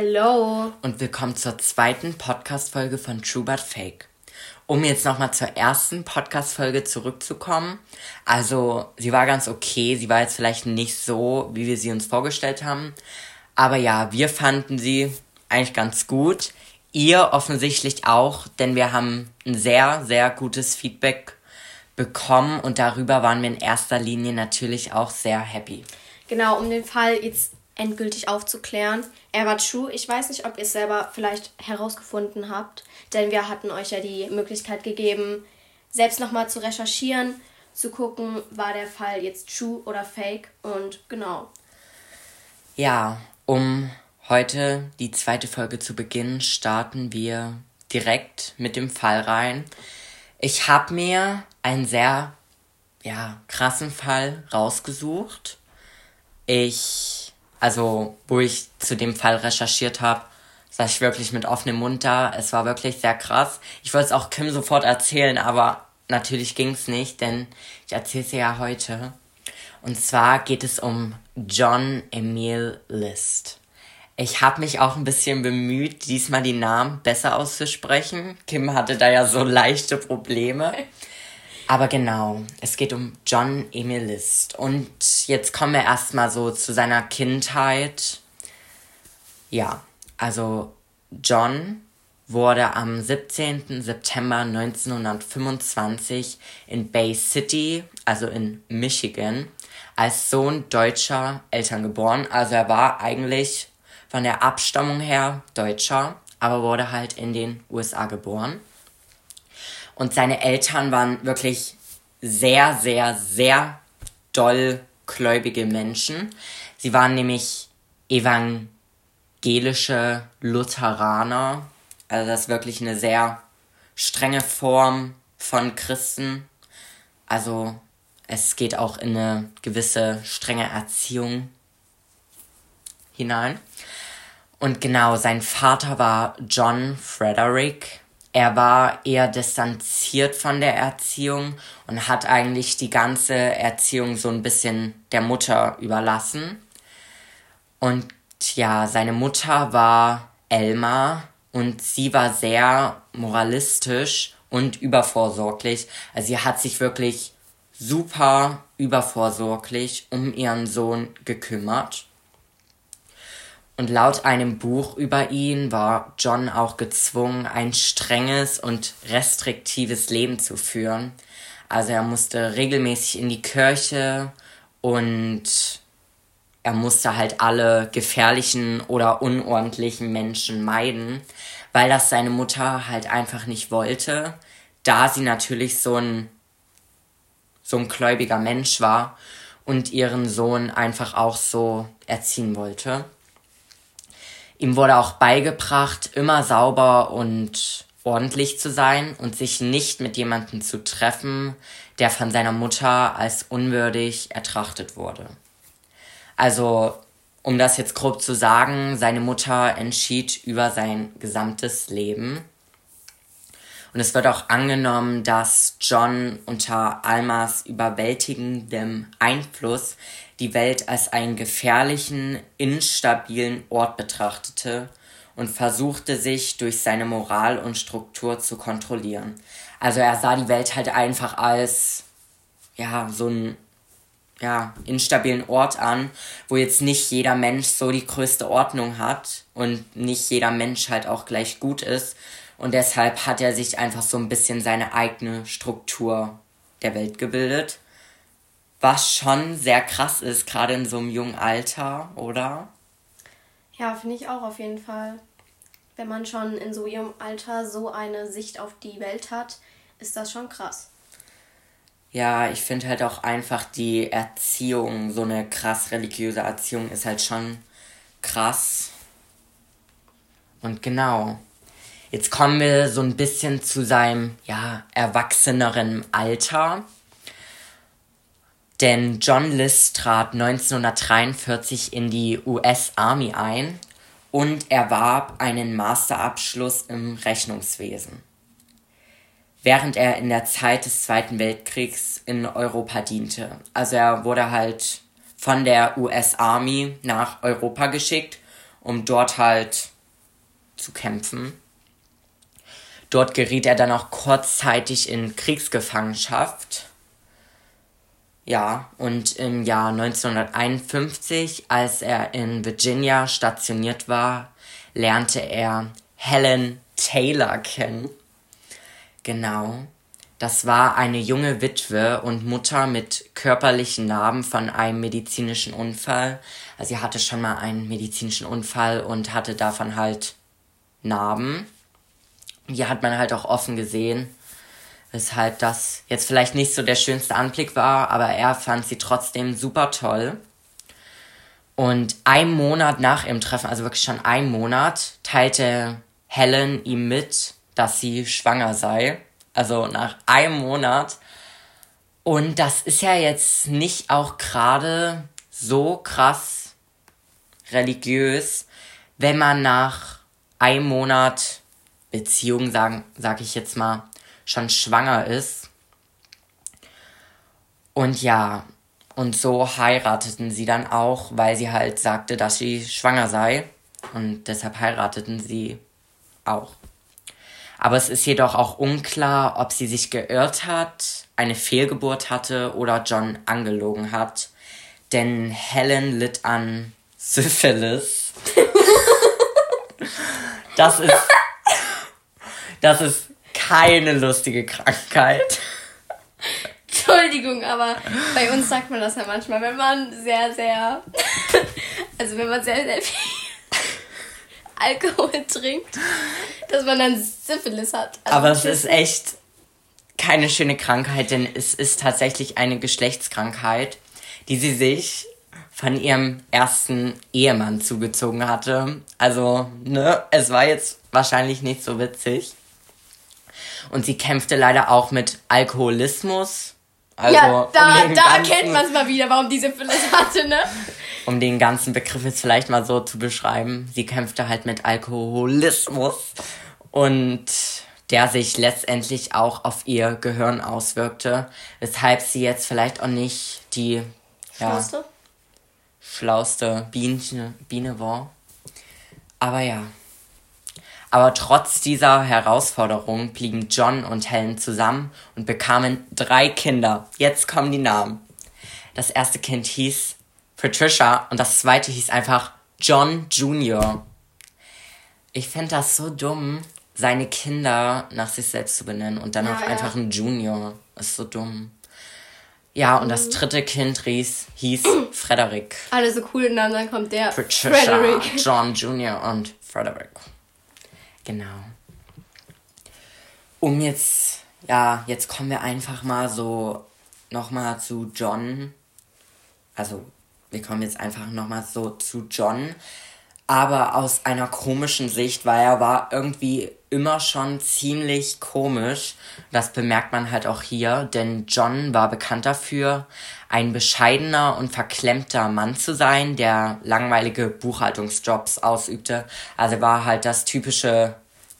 Hello. Und willkommen zur zweiten Podcast-Folge von True But Fake. Um jetzt nochmal zur ersten Podcast-Folge zurückzukommen. Also, sie war ganz okay. Sie war jetzt vielleicht nicht so, wie wir sie uns vorgestellt haben. Aber ja, wir fanden sie eigentlich ganz gut. Ihr offensichtlich auch, denn wir haben ein sehr, sehr gutes Feedback bekommen und darüber waren wir in erster Linie natürlich auch sehr happy. Genau, um den Fall jetzt endgültig aufzuklären. Er war true. Ich weiß nicht, ob ihr es selber vielleicht herausgefunden habt, denn wir hatten euch ja die Möglichkeit gegeben, selbst nochmal zu recherchieren, zu gucken, war der Fall jetzt true oder fake und genau. Ja, um heute die zweite Folge zu beginnen, starten wir direkt mit dem Fall rein. Ich habe mir einen sehr ja, krassen Fall rausgesucht. Ich, also, wo ich zu dem Fall recherchiert habe, saß ich wirklich mit offenem Mund da. Es war wirklich sehr krass. Ich wollte es auch Kim sofort erzählen, aber natürlich ging es nicht, denn ich erzähle es ja heute. Und zwar geht es um John Emil List. Ich habe mich auch ein bisschen bemüht, diesmal die Namen besser auszusprechen. Kim hatte da ja so leichte Probleme. Aber genau, es geht um John Emil List. Und jetzt kommen wir erstmal so zu seiner Kindheit. Ja, also John wurde am 17. September 1925 in Bay City, also in Michigan, als Sohn deutscher Eltern geboren. Also er war eigentlich von der Abstammung her Deutscher, aber wurde halt in den USA geboren. Und seine Eltern waren wirklich sehr, sehr, sehr doll gläubige Menschen. Sie waren nämlich evangelische Lutheraner. Also das ist wirklich eine sehr strenge Form von Christen. Also es geht auch in eine gewisse strenge Erziehung hinein. Und genau, sein Vater war John Frederick. Er war eher distanziert von der Erziehung und hat eigentlich die ganze Erziehung so ein bisschen der Mutter überlassen. Und ja, seine Mutter war Elma und sie war sehr moralistisch und übervorsorglich. Also sie hat sich wirklich super übervorsorglich um ihren Sohn gekümmert. Und laut einem Buch über ihn war John auch gezwungen, ein strenges und restriktives Leben zu führen. Also er musste regelmäßig in die Kirche und er musste halt alle gefährlichen oder unordentlichen Menschen meiden, weil das seine Mutter halt einfach nicht wollte, da sie natürlich so ein so ein gläubiger Mensch war und ihren Sohn einfach auch so erziehen wollte. Ihm wurde auch beigebracht, immer sauber und ordentlich zu sein und sich nicht mit jemandem zu treffen, der von seiner Mutter als unwürdig ertrachtet wurde. Also, um das jetzt grob zu sagen, seine Mutter entschied über sein gesamtes Leben. Und es wird auch angenommen, dass John unter Almas überwältigendem Einfluss die Welt als einen gefährlichen, instabilen Ort betrachtete und versuchte sich durch seine Moral und Struktur zu kontrollieren. Also er sah die Welt halt einfach als ja, so einen ja, instabilen Ort an, wo jetzt nicht jeder Mensch so die größte Ordnung hat und nicht jeder Mensch halt auch gleich gut ist. Und deshalb hat er sich einfach so ein bisschen seine eigene Struktur der Welt gebildet. Was schon sehr krass ist, gerade in so einem jungen Alter, oder? Ja, finde ich auch auf jeden Fall. Wenn man schon in so jungem Alter so eine Sicht auf die Welt hat, ist das schon krass. Ja, ich finde halt auch einfach die Erziehung, so eine krass religiöse Erziehung ist halt schon krass. Und genau. Jetzt kommen wir so ein bisschen zu seinem, ja, erwachseneren Alter. Denn John List trat 1943 in die US Army ein und erwarb einen Masterabschluss im Rechnungswesen. Während er in der Zeit des Zweiten Weltkriegs in Europa diente. Also er wurde halt von der US Army nach Europa geschickt um dort halt zu kämpfen. Dort geriet er dann auch kurzzeitig in Kriegsgefangenschaft. Ja, und im Jahr 1951, als er in Virginia stationiert war, lernte er Helen Taylor kennen. Genau. Das war eine junge Witwe und Mutter mit körperlichen Narben von einem medizinischen Unfall. Also sie hatte schon mal einen medizinischen Unfall und hatte davon halt Narben. Die hat man halt auch offen gesehen, weshalb das jetzt vielleicht nicht so der schönste Anblick war, aber er fand sie trotzdem super toll. Und ein Monat nach ihrem Treffen, also wirklich schon ein Monat, teilte Helen ihm mit, dass sie schwanger sei. Also nach einem Monat. Und das ist ja jetzt nicht auch gerade so krass religiös, wenn man nach einem Monat Beziehung, sagen, sag ich jetzt mal, schon schwanger ist. Und ja, und so heirateten sie dann auch, weil sie halt sagte, dass sie schwanger sei. Und deshalb heirateten sie auch. Aber es ist jedoch auch unklar, ob sie sich geirrt hat, eine Fehlgeburt hatte oder John angelogen hat. Denn Helen litt an Syphilis. das ist das ist keine lustige Krankheit. Entschuldigung, aber bei uns sagt man das ja manchmal, wenn man sehr, sehr, also wenn man sehr, sehr viel Alkohol trinkt, dass man dann Syphilis hat. Also aber es ist echt keine schöne Krankheit, denn es ist tatsächlich eine Geschlechtskrankheit, die sie sich von ihrem ersten Ehemann zugezogen hatte. Also, ne, es war jetzt wahrscheinlich nicht so witzig. Und sie kämpfte leider auch mit Alkoholismus. Also ja, da, um da erkennt man es mal wieder, warum diese Syphilis hatte, ne? Um den ganzen Begriff jetzt vielleicht mal so zu beschreiben. Sie kämpfte halt mit Alkoholismus und der sich letztendlich auch auf ihr Gehirn auswirkte, weshalb sie jetzt vielleicht auch nicht die schlauste, ja, schlauste Biene, Biene war. Aber ja. Aber trotz dieser Herausforderung blieben John und Helen zusammen und bekamen drei Kinder. Jetzt kommen die Namen. Das erste Kind hieß Patricia und das zweite hieß einfach John Jr. Ich fände das so dumm, seine Kinder nach sich selbst zu benennen und dann ja, auch ja. einfach ein Junior. Ist so dumm. Ja, und mhm. das dritte Kind hieß, hieß Frederick. Alle so coole Namen, dann kommt der Patricia, Frederick. John Jr. und Frederick. Genau. Um jetzt, ja, jetzt kommen wir einfach mal so nochmal zu John. Also, wir kommen jetzt einfach nochmal so zu John. Aber aus einer komischen Sicht, weil er war irgendwie immer schon ziemlich komisch. Das bemerkt man halt auch hier, denn John war bekannt dafür, ein bescheidener und verklemmter Mann zu sein, der langweilige Buchhaltungsjobs ausübte. Also war halt das typische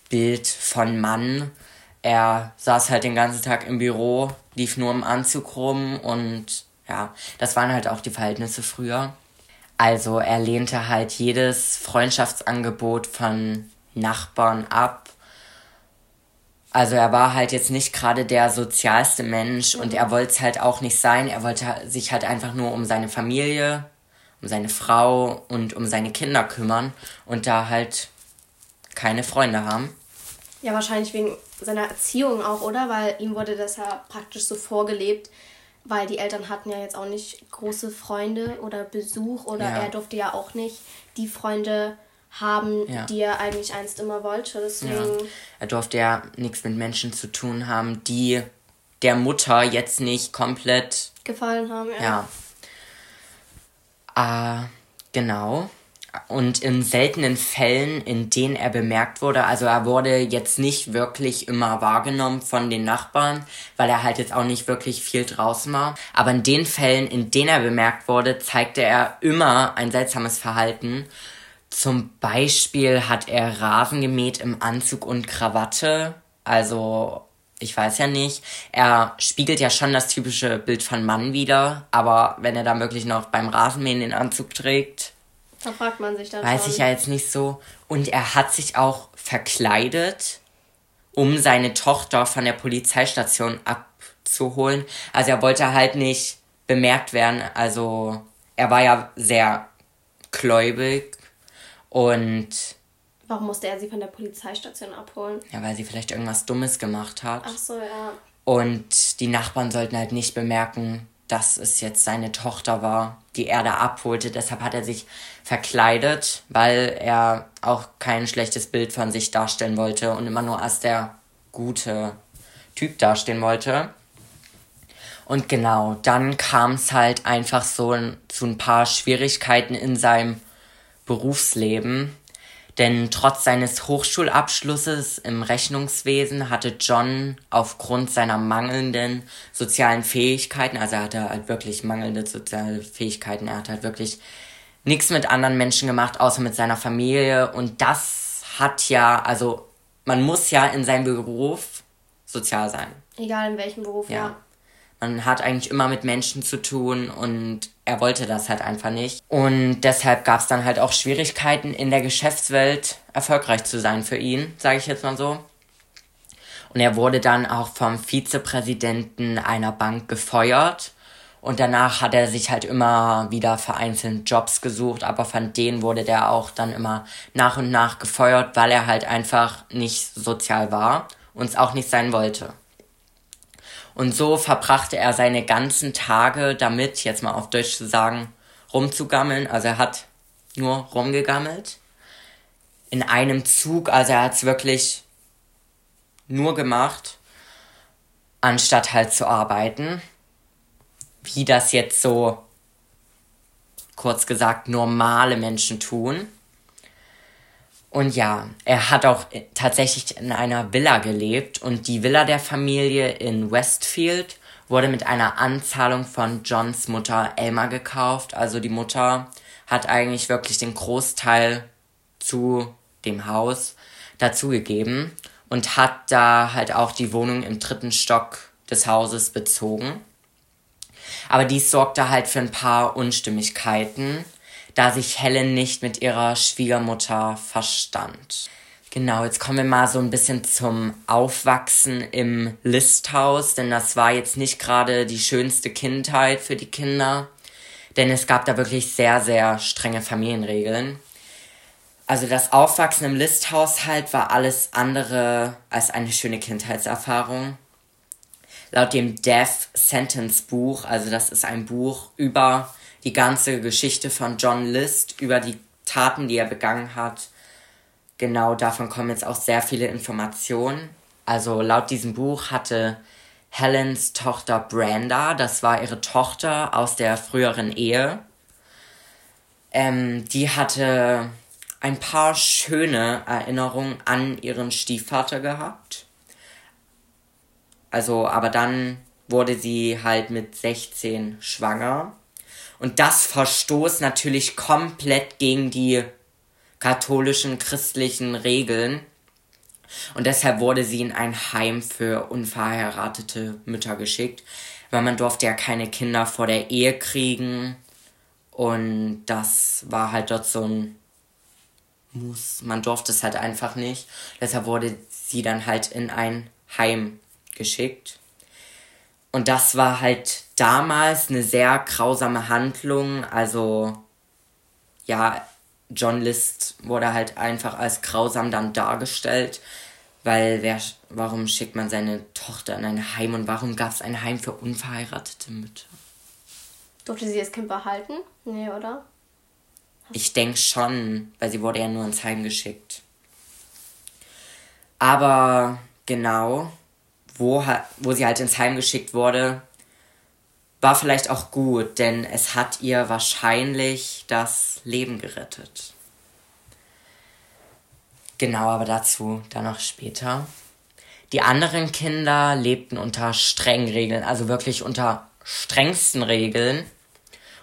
Bild von Mann. Er saß halt den ganzen Tag im Büro, lief nur im Anzug rum und ja, das waren halt auch die Verhältnisse früher. Also er lehnte halt jedes Freundschaftsangebot von Nachbarn ab also er war halt jetzt nicht gerade der sozialste Mensch und er wollte es halt auch nicht sein. Er wollte sich halt einfach nur um seine Familie, um seine Frau und um seine Kinder kümmern und da halt keine Freunde haben. Ja, wahrscheinlich wegen seiner Erziehung auch, oder? Weil ihm wurde das ja praktisch so vorgelebt, weil die Eltern hatten ja jetzt auch nicht große Freunde oder Besuch oder ja. er durfte ja auch nicht die Freunde haben, ja. die er eigentlich einst immer wollte. Deswegen. Ja. Er durfte ja nichts mit Menschen zu tun haben, die der Mutter jetzt nicht komplett gefallen haben, ja. Ja. Äh, genau. Und in seltenen Fällen, in denen er bemerkt wurde, also er wurde jetzt nicht wirklich immer wahrgenommen von den Nachbarn, weil er halt jetzt auch nicht wirklich viel draußen war. Aber in den Fällen, in denen er bemerkt wurde, zeigte er immer ein seltsames Verhalten zum Beispiel hat er Rasen gemäht im Anzug und Krawatte. Also, ich weiß ja nicht. Er spiegelt ja schon das typische Bild von Mann wieder. Aber wenn er dann wirklich noch beim Rasenmähen den Anzug trägt, Da fragt man sich dann Weiß schon. ich ja jetzt nicht so. Und er hat sich auch verkleidet, um seine Tochter von der Polizeistation abzuholen. Also er wollte halt nicht bemerkt werden. Also er war ja sehr gläubig und Warum musste er sie von der Polizeistation abholen? ja, weil sie vielleicht irgendwas Dummes gemacht hat. Ach so, ja. Und die Nachbarn sollten halt nicht bemerken, dass es jetzt seine Tochter war, die er da abholte. Deshalb hat er sich verkleidet, weil er auch kein schlechtes Bild von sich darstellen wollte und immer nur als der gute Typ dastehen wollte. Und genau, dann kam es halt einfach so zu ein paar Schwierigkeiten in seinem Berufsleben. Denn trotz seines Hochschulabschlusses im Rechnungswesen hatte John aufgrund seiner mangelnden sozialen Fähigkeiten, also er hatte halt wirklich mangelnde soziale Fähigkeiten, er hat halt wirklich nichts mit anderen Menschen gemacht, außer mit seiner Familie. Und das hat ja, also man muss ja in seinem Beruf sozial sein. Egal in welchem Beruf, ja. Ja. Man hat eigentlich immer mit Menschen zu tun und er wollte das halt einfach nicht. Und deshalb gab es dann halt auch Schwierigkeiten in der Geschäftswelt erfolgreich zu sein für ihn, sage ich jetzt mal so. Und er wurde dann auch vom Vizepräsidenten einer Bank gefeuert. Und danach hat er sich halt immer wieder vereinzelt Jobs gesucht, aber von denen wurde der auch dann immer nach und nach gefeuert, weil er halt einfach nicht sozial war und es auch nicht sein wollte. Und so verbrachte er seine ganzen Tage damit, jetzt mal auf Deutsch zu sagen, rumzugammeln. Also er hat nur rumgegammelt. In einem Zug, also er hat es wirklich nur gemacht, anstatt halt zu arbeiten. Wie das jetzt so, kurz gesagt, normale Menschen tun. Und ja, er hat auch tatsächlich in einer Villa gelebt und die Villa der Familie in Westfield wurde mit einer Anzahlung von Johns Mutter Elma gekauft. Also die Mutter hat eigentlich wirklich den Großteil zu dem Haus dazugegeben und hat da halt auch die Wohnung im dritten Stock des Hauses bezogen. Aber dies sorgte halt für ein paar Unstimmigkeiten, da sich Helen nicht mit ihrer Schwiegermutter verstand. Genau, jetzt kommen wir mal so ein bisschen zum Aufwachsen im Listhaus, denn das war jetzt nicht gerade die schönste Kindheit für die Kinder, denn es gab da wirklich sehr, sehr strenge Familienregeln. Also das Aufwachsen im Listhaushalt war alles andere als eine schöne Kindheitserfahrung. Laut dem Death Sentence Buch, also das ist ein Buch über die ganze Geschichte von John List, über die Taten, die er begangen hat. Genau davon kommen jetzt auch sehr viele Informationen. Also laut diesem Buch hatte Helens Tochter Branda, das war ihre Tochter aus der früheren Ehe, ähm, die hatte ein paar schöne Erinnerungen an ihren Stiefvater gehabt. Also, aber dann wurde sie halt mit 16 schwanger. Und das verstoßt natürlich komplett gegen die katholischen, christlichen Regeln. Und deshalb wurde sie in ein Heim für unverheiratete Mütter geschickt, weil man durfte ja keine Kinder vor der Ehe kriegen. Und das war halt dort so ein Muss. Man durfte es halt einfach nicht. Deshalb wurde sie dann halt in ein Heim geschickt. Und das war halt damals eine sehr grausame Handlung. Also, ja, John List wurde halt einfach als grausam dann dargestellt. Weil wer, warum schickt man seine Tochter in ein Heim und warum gab es ein Heim für unverheiratete Mütter? Durfte sie das Kind behalten? Nee, oder? Ich denke schon, weil sie wurde ja nur ins Heim geschickt. Aber genau, wo, wo sie halt ins Heim geschickt wurde, war vielleicht auch gut, denn es hat ihr wahrscheinlich das Leben gerettet. Genau, aber dazu dann noch später. Die anderen Kinder lebten unter strengen Regeln, also wirklich unter strengsten Regeln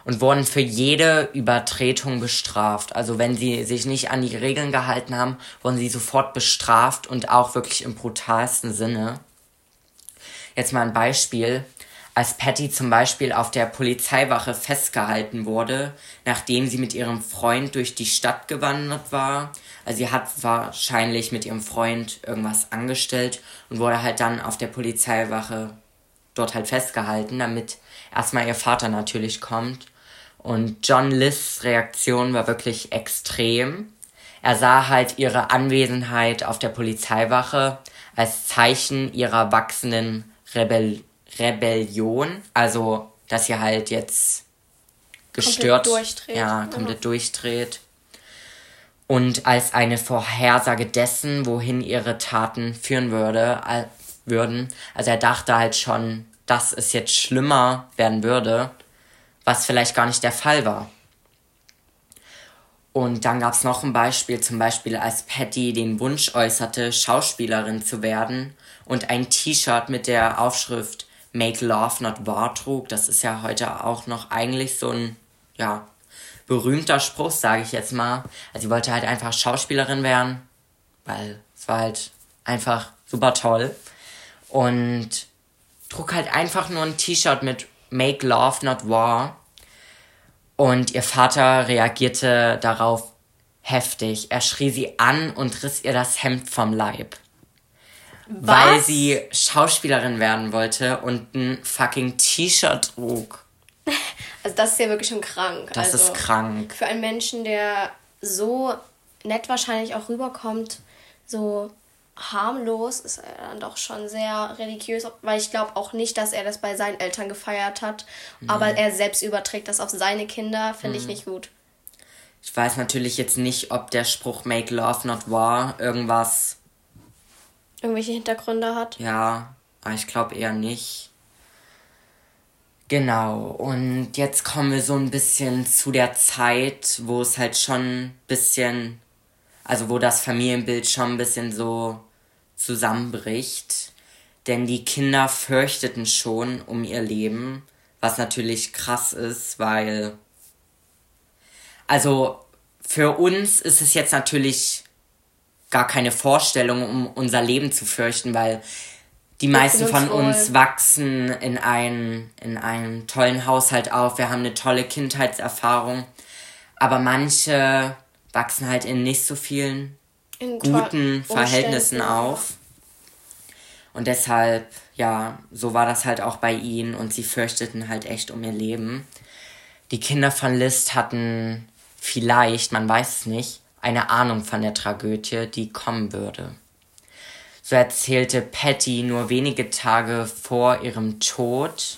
und wurden für jede Übertretung bestraft. Also wenn sie sich nicht an die Regeln gehalten haben, wurden sie sofort bestraft und auch wirklich im brutalsten Sinne. Jetzt mal ein Beispiel. als Patty zum Beispiel auf der Polizeiwache festgehalten wurde, nachdem sie mit ihrem Freund durch die Stadt gewandert war. Also sie hat wahrscheinlich mit ihrem Freund irgendwas angestellt und wurde halt dann auf der Polizeiwache dort halt festgehalten, damit erstmal ihr Vater natürlich kommt. Und John Liss Reaktion war wirklich extrem. Er sah halt ihre Anwesenheit auf der Polizeiwache als Zeichen ihrer wachsenden Rebell Rebellion, also dass sie halt jetzt gestört, komplett durchdreht. ja, komplett ja. durchdreht. Und als eine Vorhersage dessen, wohin ihre Taten führen würde, äh, würden. Also er dachte halt schon, dass es jetzt schlimmer werden würde, was vielleicht gar nicht der Fall war. Und dann gab es noch ein Beispiel, zum Beispiel als Patty den Wunsch äußerte, Schauspielerin zu werden und ein T-Shirt mit der Aufschrift Make Love Not War trug. Das ist ja heute auch noch eigentlich so ein, ja, berühmter Spruch, sage ich jetzt mal. Also sie wollte halt einfach Schauspielerin werden, weil es war halt einfach super toll. Und trug halt einfach nur ein T-Shirt mit Make Love Not War. Und ihr Vater reagierte darauf heftig. Er schrie sie an und riss ihr das Hemd vom Leib. Was? Weil sie Schauspielerin werden wollte und ein fucking T-Shirt trug. Also das ist ja wirklich schon krank. Das also ist krank. Für einen Menschen, der so nett wahrscheinlich auch rüberkommt, so harmlos, ist er dann doch schon sehr religiös, weil ich glaube auch nicht, dass er das bei seinen Eltern gefeiert hat, nee. aber er selbst überträgt das auf seine Kinder, finde mhm. ich nicht gut. Ich weiß natürlich jetzt nicht, ob der Spruch Make Love Not War irgendwas irgendwelche Hintergründe hat. Ja, aber ich glaube eher nicht. Genau, und jetzt kommen wir so ein bisschen zu der Zeit, wo es halt schon ein bisschen, also wo das Familienbild schon ein bisschen so zusammenbricht. Denn die Kinder fürchteten schon um ihr Leben, was natürlich krass ist, weil, also für uns ist es jetzt natürlich gar keine Vorstellung, um unser Leben zu fürchten, weil die meisten von uns wachsen in, ein, in einem tollen Haushalt auf. Wir haben eine tolle Kindheitserfahrung. Aber manche wachsen halt in nicht so vielen in guten Verhältnissen auf. Und deshalb, ja, so war das halt auch bei ihnen und sie fürchteten halt echt um ihr Leben. Die Kinder von List hatten vielleicht, man weiß es nicht, eine Ahnung von der Tragödie, die kommen würde. So erzählte Patty nur wenige Tage vor ihrem Tod,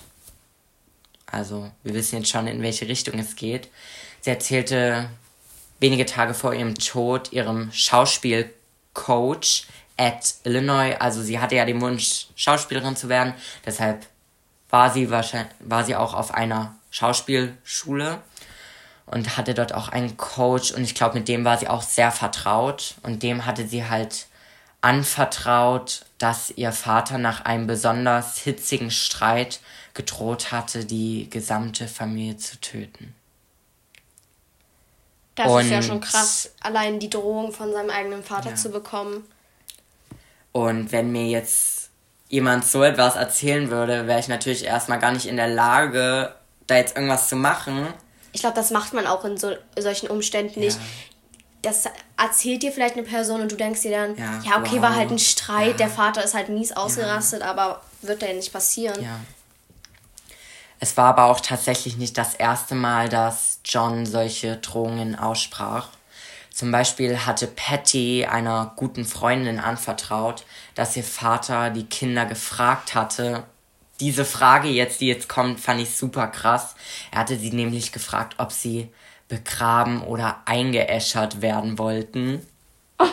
also wir wissen jetzt schon, in welche Richtung es geht, sie erzählte wenige Tage vor ihrem Tod ihrem Schauspielcoach at Illinois, also sie hatte ja den Wunsch, Schauspielerin zu werden, deshalb war sie wahrscheinlich, war sie auch auf einer Schauspielschule und hatte dort auch einen Coach und ich glaube, mit dem war sie auch sehr vertraut und dem hatte sie halt anvertraut, dass ihr Vater nach einem besonders hitzigen Streit gedroht hatte, die gesamte Familie zu töten. Das und, ist ja schon krass, allein die Drohung von seinem eigenen Vater ja. zu bekommen. Und wenn mir jetzt jemand so etwas erzählen würde, wäre ich natürlich erstmal gar nicht in der Lage, da jetzt irgendwas zu machen ich glaube, das macht man auch in so, solchen Umständen nicht. Das erzählt dir vielleicht eine Person und du denkst dir dann, ja, ja okay, wow. war halt ein Streit, ja. der Vater ist halt mies ausgerastet, aber wird ja nicht passieren. Ja. Es war aber auch tatsächlich nicht das erste Mal, dass John solche Drohungen aussprach. Zum Beispiel hatte Patty einer guten Freundin anvertraut, dass ihr Vater die Kinder gefragt hatte, diese Frage jetzt, die jetzt kommt, fand ich super krass. Er hatte sie nämlich gefragt, ob sie begraben oder eingeäschert werden wollten.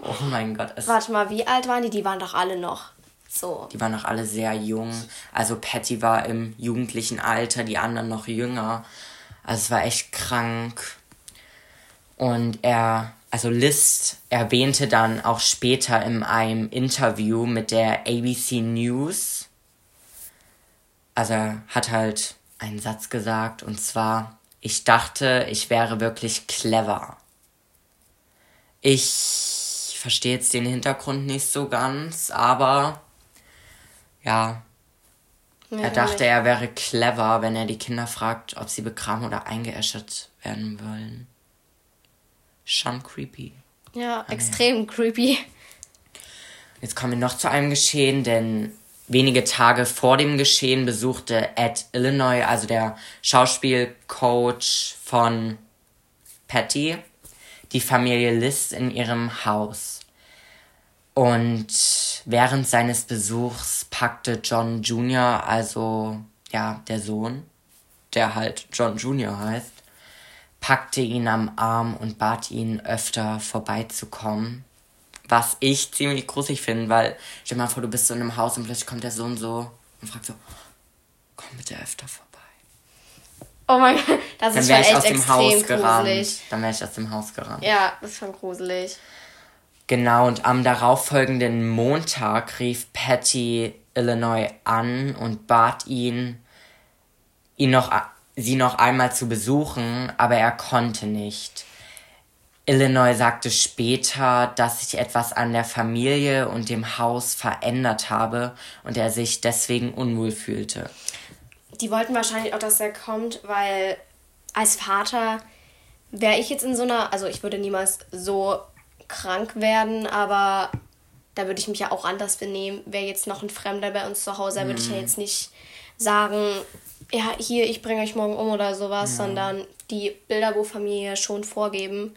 Oh mein Gott. Warte mal, wie alt waren die? Die waren doch alle noch so. Die waren noch alle sehr jung. Also Patty war im jugendlichen Alter, die anderen noch jünger. Also es war echt krank. Und er, also List erwähnte dann auch später in einem Interview mit der ABC News, also er hat halt einen Satz gesagt und zwar, ich dachte, ich wäre wirklich clever. Ich verstehe jetzt den Hintergrund nicht so ganz, aber ja, Nee, er dachte, er wäre clever, wenn er die Kinder fragt, ob sie begraben oder eingeäschert werden wollen. Schon creepy. Ja, ah, extrem ja. creepy. Jetzt kommen wir noch zu einem Geschehen, denn wenige Tage vor dem Geschehen besuchte Ed Illinois, also der Schauspielcoach von Patty, die Familie List in ihrem Haus. Und während seines Besuchs packte John Jr., also ja, der Sohn, der halt John Jr. heißt, packte ihn am Arm und bat ihn öfter vorbeizukommen. Was ich ziemlich gruselig finde, weil stell dir mal vor, du bist so in einem Haus und plötzlich kommt der Sohn so und fragt so, komm bitte öfter vorbei. Oh mein Gott, das Dann ist schon echt aus dem extrem Haus gruselig. Dann wäre ich aus dem Haus gerannt. Ja, das ist schon gruselig. Genau, und am darauffolgenden Montag rief Patty Illinois an und bat ihn, ihn noch, sie noch einmal zu besuchen, aber er konnte nicht. Illinois sagte später, dass sich etwas an der Familie und dem Haus verändert habe und er sich deswegen unwohl fühlte. Die wollten wahrscheinlich auch, dass er kommt, weil als Vater wäre ich jetzt in so einer, also ich würde niemals so krank werden, aber da würde ich mich ja auch anders benehmen. Wäre jetzt noch ein Fremder bei uns zu Hause, würde ich ja mhm. jetzt nicht sagen, ja, hier, ich bringe euch morgen um oder sowas, ja. sondern die Bilderbuchfamilie schon vorgeben.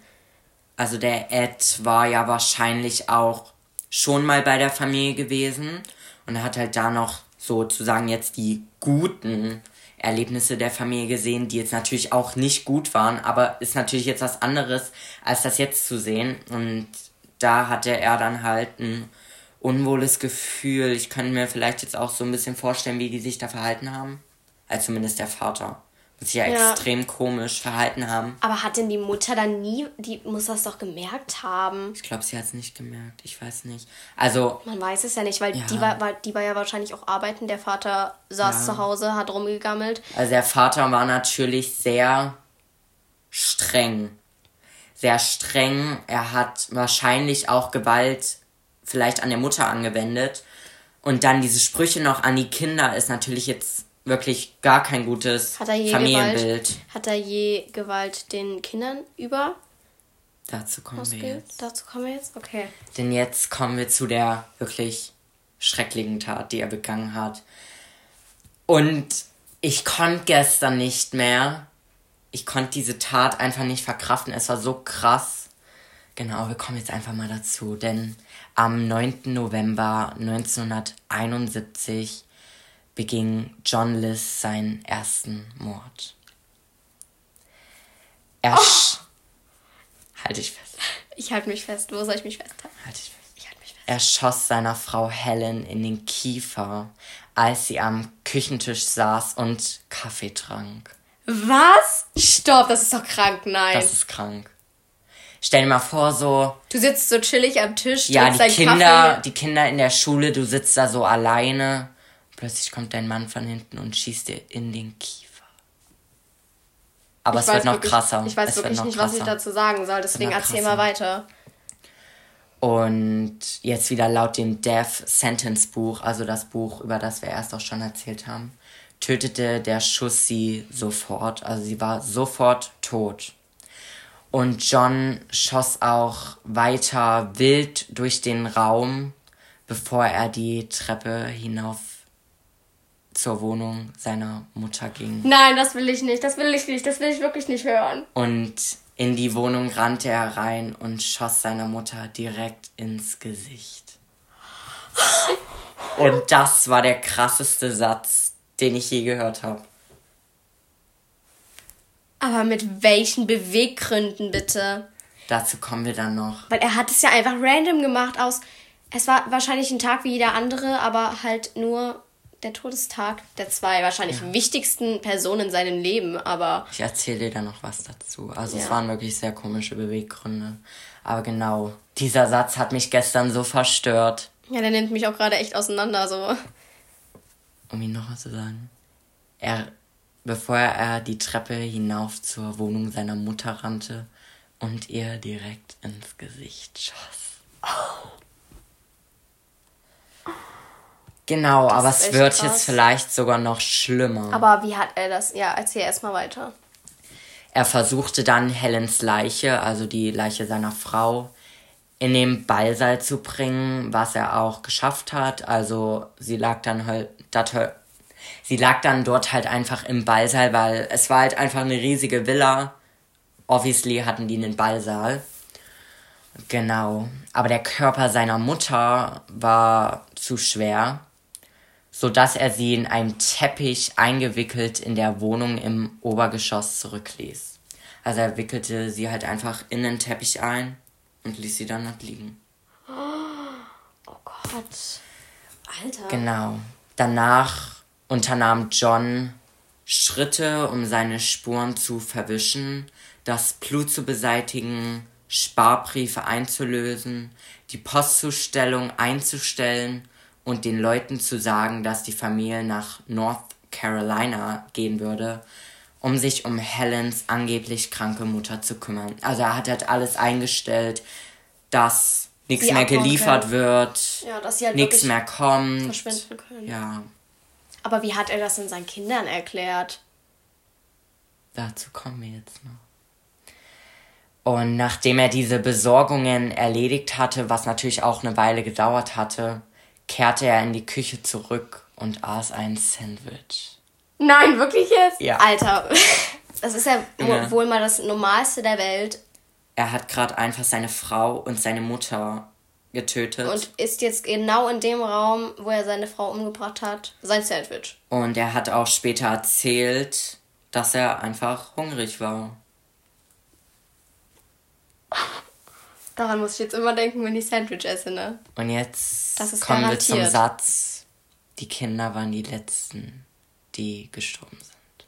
Also der Ed war ja wahrscheinlich auch schon mal bei der Familie gewesen und hat halt da noch sozusagen jetzt die guten Erlebnisse der Familie gesehen, die jetzt natürlich auch nicht gut waren, aber ist natürlich jetzt was anderes, als das jetzt zu sehen. Und da hatte er dann halt ein unwohles Gefühl. Ich könnte mir vielleicht jetzt auch so ein bisschen vorstellen, wie die sich da verhalten haben. Also zumindest der Vater sich ja, ja, extrem komisch verhalten haben. Aber hat denn die Mutter dann nie, die muss das doch gemerkt haben? Ich glaube, sie hat es nicht gemerkt. Ich weiß nicht. Also. Man weiß es ja nicht, weil ja. die, war, war, die war ja wahrscheinlich auch arbeiten. Der Vater saß ja. zu Hause, hat rumgegammelt. Also der Vater war natürlich sehr streng. Sehr streng. Er hat wahrscheinlich auch Gewalt vielleicht an der Mutter angewendet. Und dann diese Sprüche noch an die Kinder ist natürlich jetzt wirklich gar kein gutes hat Familienbild. Gewalt, hat er je Gewalt den Kindern über? Dazu kommen wir jetzt. Dazu kommen wir jetzt? Okay. Denn jetzt kommen wir zu der wirklich schrecklichen Tat, die er begangen hat. Und ich konnte gestern nicht mehr. Ich konnte diese Tat einfach nicht verkraften. Es war so krass. Genau, wir kommen jetzt einfach mal dazu. Denn am 9. November 1971 beging John Liss seinen ersten Mord. Er oh. Halte ich fest. Ich halte mich fest. Wo soll ich mich festhalten? Halte ich fest. Ich halte mich fest. Er schoss seiner Frau Helen in den Kiefer, als sie am Küchentisch saß und Kaffee trank. Was? Stopp, das ist doch krank, nein. Das ist krank. Stell dir mal vor, so. Du sitzt so chillig am Tisch. Ja, die Kinder, Kaffee. die Kinder in der Schule, du sitzt da so alleine Plötzlich kommt dein Mann von hinten und schießt dir in den Kiefer. Aber ich es wird noch wirklich, krasser. Ich weiß es wirklich nicht, krasser. was ich dazu sagen soll, deswegen erzähl mal weiter. Und jetzt wieder laut dem Death Sentence Buch, also das Buch, über das wir erst auch schon erzählt haben, tötete der Schuss sie sofort. Also sie war sofort tot. Und John schoss auch weiter wild durch den Raum, bevor er die Treppe hinauf zur Wohnung seiner Mutter ging. Nein, das will ich nicht, das will ich nicht, das will ich wirklich nicht hören. Und in die Wohnung rannte er rein und schoss seiner Mutter direkt ins Gesicht. Und das war der krasseste Satz, den ich je gehört habe. Aber mit welchen Beweggründen bitte? Dazu kommen wir dann noch. Weil er hat es ja einfach random gemacht aus. Es war wahrscheinlich ein Tag wie jeder andere, aber halt nur der Todestag der zwei wahrscheinlich ja. wichtigsten Personen in seinem Leben, aber. Ich erzähle dir da noch was dazu. Also ja. es waren wirklich sehr komische Beweggründe. Aber genau, dieser Satz hat mich gestern so verstört. Ja, der nimmt mich auch gerade echt auseinander, so. Um ihn noch was zu sagen. Er, bevor er die Treppe hinauf zur Wohnung seiner Mutter rannte und ihr direkt ins Gesicht schoss. Oh. Genau, das aber es wird krass. jetzt vielleicht sogar noch schlimmer. Aber wie hat er das? Ja, erzähl erstmal weiter. Er versuchte dann Helens Leiche, also die Leiche seiner Frau, in den Ballsaal zu bringen, was er auch geschafft hat. Also sie lag dann halt, dat, sie lag dann dort halt einfach im Ballsaal, weil es war halt einfach eine riesige Villa. Obviously hatten die einen Ballsaal. Genau. Aber der Körper seiner Mutter war zu schwer, so dass er sie in einem Teppich eingewickelt in der Wohnung im Obergeschoss zurückließ. Also er wickelte sie halt einfach in den Teppich ein und ließ sie dann dort liegen. Oh Gott. Alter. Genau. Danach unternahm John Schritte, um seine Spuren zu verwischen, das Blut zu beseitigen, Sparbriefe einzulösen, die Postzustellung einzustellen und den Leuten zu sagen, dass die Familie nach North Carolina gehen würde, um sich um Helens angeblich kranke Mutter zu kümmern. Also er hat halt alles eingestellt, dass nichts mehr geliefert können. wird, ja, halt nichts mehr kommt. Verschwinden können. Ja. Aber wie hat er das denn seinen Kindern erklärt? Dazu kommen wir jetzt noch. Und nachdem er diese Besorgungen erledigt hatte, was natürlich auch eine Weile gedauert hatte, kehrte er in die Küche zurück und aß ein Sandwich. Nein, wirklich jetzt? Ja. Alter, das ist ja, ja. wohl mal das Normalste der Welt. Er hat gerade einfach seine Frau und seine Mutter getötet. Und ist jetzt genau in dem Raum, wo er seine Frau umgebracht hat, sein Sandwich. Und er hat auch später erzählt, dass er einfach hungrig war. Daran muss ich jetzt immer denken, wenn ich Sandwich esse, ne? Und jetzt kommen garantiert. wir zum Satz, die Kinder waren die Letzten, die gestorben sind.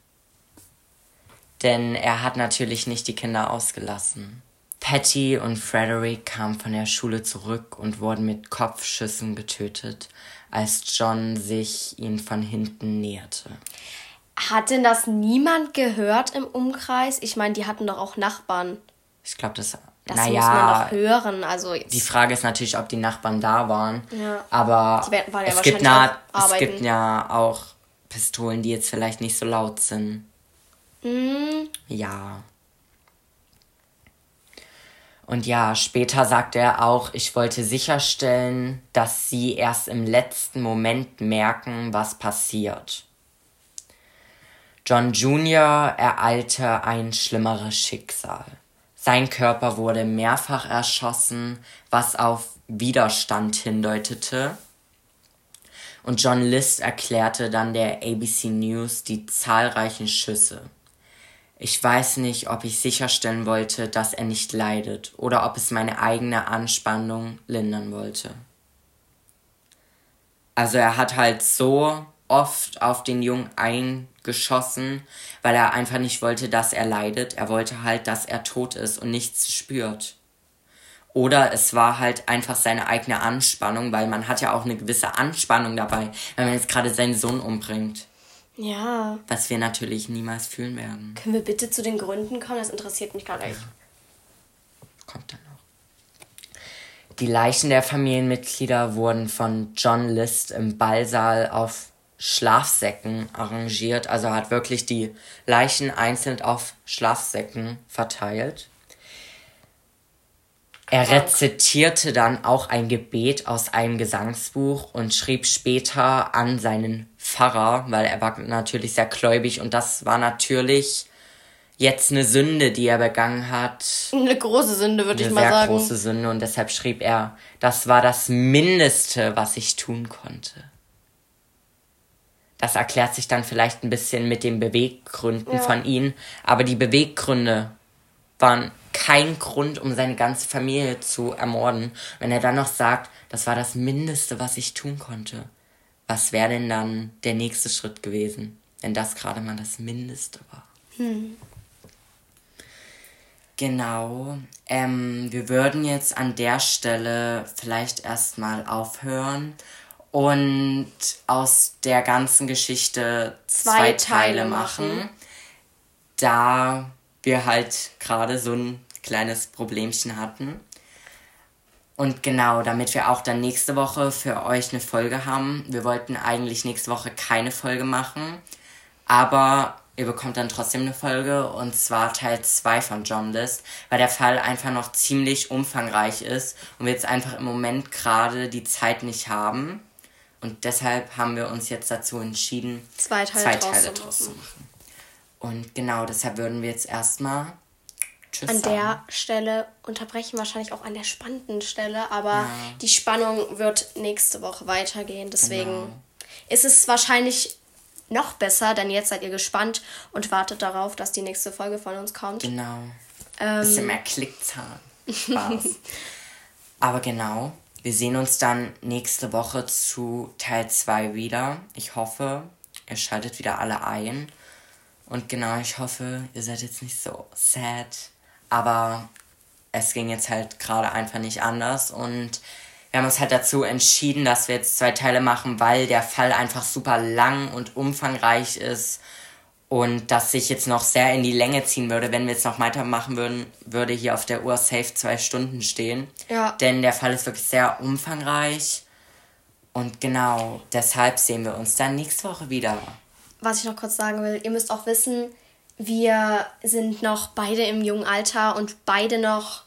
Denn er hat natürlich nicht die Kinder ausgelassen. Patty und Frederick kamen von der Schule zurück und wurden mit Kopfschüssen getötet, als John sich ihnen von hinten näherte. Hat denn das niemand gehört im Umkreis? Ich meine, die hatten doch auch Nachbarn. Ich glaube, das das naja, muss man doch hören. Also die Frage ist natürlich, ob die Nachbarn da waren. Ja. Aber ja es, gibt na, es gibt ja auch Pistolen, die jetzt vielleicht nicht so laut sind. Mhm. Ja. Und ja, später sagte er auch, ich wollte sicherstellen, dass sie erst im letzten Moment merken, was passiert. John Jr. ereilte ein schlimmeres Schicksal. Sein Körper wurde mehrfach erschossen, was auf Widerstand hindeutete. Und John List erklärte dann der ABC News die zahlreichen Schüsse. Ich weiß nicht, ob ich sicherstellen wollte, dass er nicht leidet oder ob es meine eigene Anspannung lindern wollte. Also er hat halt so oft auf den Jungen eingeschossen, weil er einfach nicht wollte, dass er leidet. Er wollte halt, dass er tot ist und nichts spürt. Oder es war halt einfach seine eigene Anspannung, weil man hat ja auch eine gewisse Anspannung dabei, wenn man jetzt gerade seinen Sohn umbringt. Ja. Was wir natürlich niemals fühlen werden. Können wir bitte zu den Gründen kommen? Das interessiert mich gerade echt. Kommt dann noch. Die Leichen der Familienmitglieder wurden von John List im Ballsaal auf Schlafsäcken arrangiert. Also hat wirklich die Leichen einzeln auf Schlafsäcken verteilt. Er rezitierte dann auch ein Gebet aus einem Gesangsbuch und schrieb später an seinen Pfarrer, weil er war natürlich sehr gläubig und das war natürlich jetzt eine Sünde, die er begangen hat. Eine große Sünde, würde ich mal sagen. Eine sehr große Sünde und deshalb schrieb er, das war das Mindeste, was ich tun konnte. Das erklärt sich dann vielleicht ein bisschen mit den Beweggründen ja. von ihm. Aber die Beweggründe waren kein Grund, um seine ganze Familie zu ermorden. Wenn er dann noch sagt, das war das Mindeste, was ich tun konnte. Was wäre denn dann der nächste Schritt gewesen, wenn das gerade mal das Mindeste war? Hm. Genau. Ähm, wir würden jetzt an der Stelle vielleicht erstmal aufhören und aus der ganzen Geschichte zwei, zwei Teile, Teile machen, machen, da wir halt gerade so ein kleines Problemchen hatten. Und genau, damit wir auch dann nächste Woche für euch eine Folge haben. Wir wollten eigentlich nächste Woche keine Folge machen, aber ihr bekommt dann trotzdem eine Folge und zwar Teil 2 von John List, weil der Fall einfach noch ziemlich umfangreich ist und wir jetzt einfach im Moment gerade die Zeit nicht haben. Und deshalb haben wir uns jetzt dazu entschieden, zwei Teile, zwei Teile draus zu machen. Und genau, deshalb würden wir jetzt erstmal Tschüss an sagen. der Stelle unterbrechen, wahrscheinlich auch an der spannenden Stelle, aber ja. die Spannung wird nächste Woche weitergehen. Deswegen genau. ist es wahrscheinlich noch besser, denn jetzt seid ihr gespannt und wartet darauf, dass die nächste Folge von uns kommt. Genau. Ähm, Bisschen mehr Klickzahlen. Spaß. aber genau, wir sehen uns dann nächste Woche zu Teil 2 wieder. Ich hoffe, ihr schaltet wieder alle ein. Und genau, ich hoffe, ihr seid jetzt nicht so sad aber es ging jetzt halt gerade einfach nicht anders und wir haben uns halt dazu entschieden, dass wir jetzt zwei Teile machen, weil der Fall einfach super lang und umfangreich ist und das sich jetzt noch sehr in die Länge ziehen würde, wenn wir jetzt noch weitermachen würden, würde hier auf der Uhr safe zwei Stunden stehen. Ja. Denn der Fall ist wirklich sehr umfangreich und genau deshalb sehen wir uns dann nächste Woche wieder. Was ich noch kurz sagen will, ihr müsst auch wissen, wir sind noch beide im jungen Alter und beide noch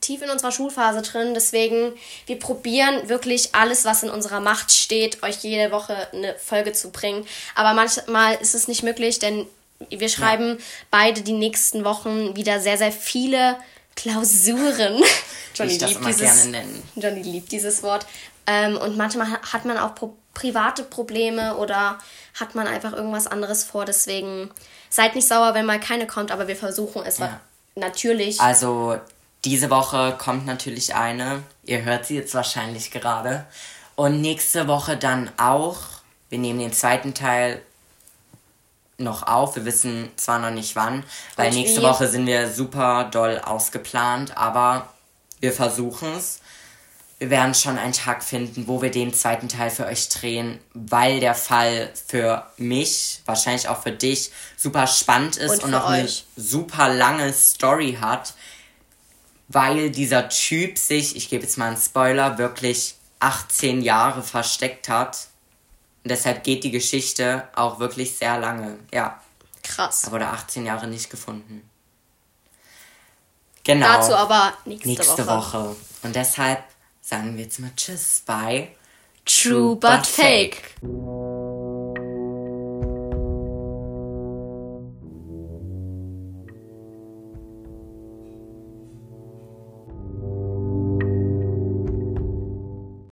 tief in unserer Schulphase drin. Deswegen, wir probieren wirklich alles, was in unserer Macht steht, euch jede Woche eine Folge zu bringen. Aber manchmal ist es nicht möglich, denn wir schreiben ja. beide die nächsten Wochen wieder sehr, sehr viele Klausuren. Johnny liebt dieses, Johnny liebt dieses Wort. Ähm, und manchmal hat man auch pro private Probleme oder hat man einfach irgendwas anderes vor. Deswegen seid nicht sauer, wenn mal keine kommt, aber wir versuchen es ja. natürlich. Also diese Woche kommt natürlich eine. Ihr hört sie jetzt wahrscheinlich gerade. Und nächste Woche dann auch. Wir nehmen den zweiten Teil noch auf. Wir wissen zwar noch nicht wann, weil nächste? Woche sind wir super doll ausgeplant, aber wir versuchen es wir werden schon einen Tag finden, wo wir den zweiten Teil für euch drehen, weil der Fall für mich, wahrscheinlich auch für dich, super spannend ist und, und noch euch. eine super lange Story hat, weil dieser Typ sich, ich gebe jetzt mal einen Spoiler, wirklich 18 Jahre versteckt hat. Und deshalb geht die Geschichte auch wirklich sehr lange. Ja. Krass. Er wurde 18 Jahre nicht gefunden. Genau. Dazu aber nächste, nächste Woche. Woche. Und deshalb sagen wir jetzt mal Tschüss bei True but Fake.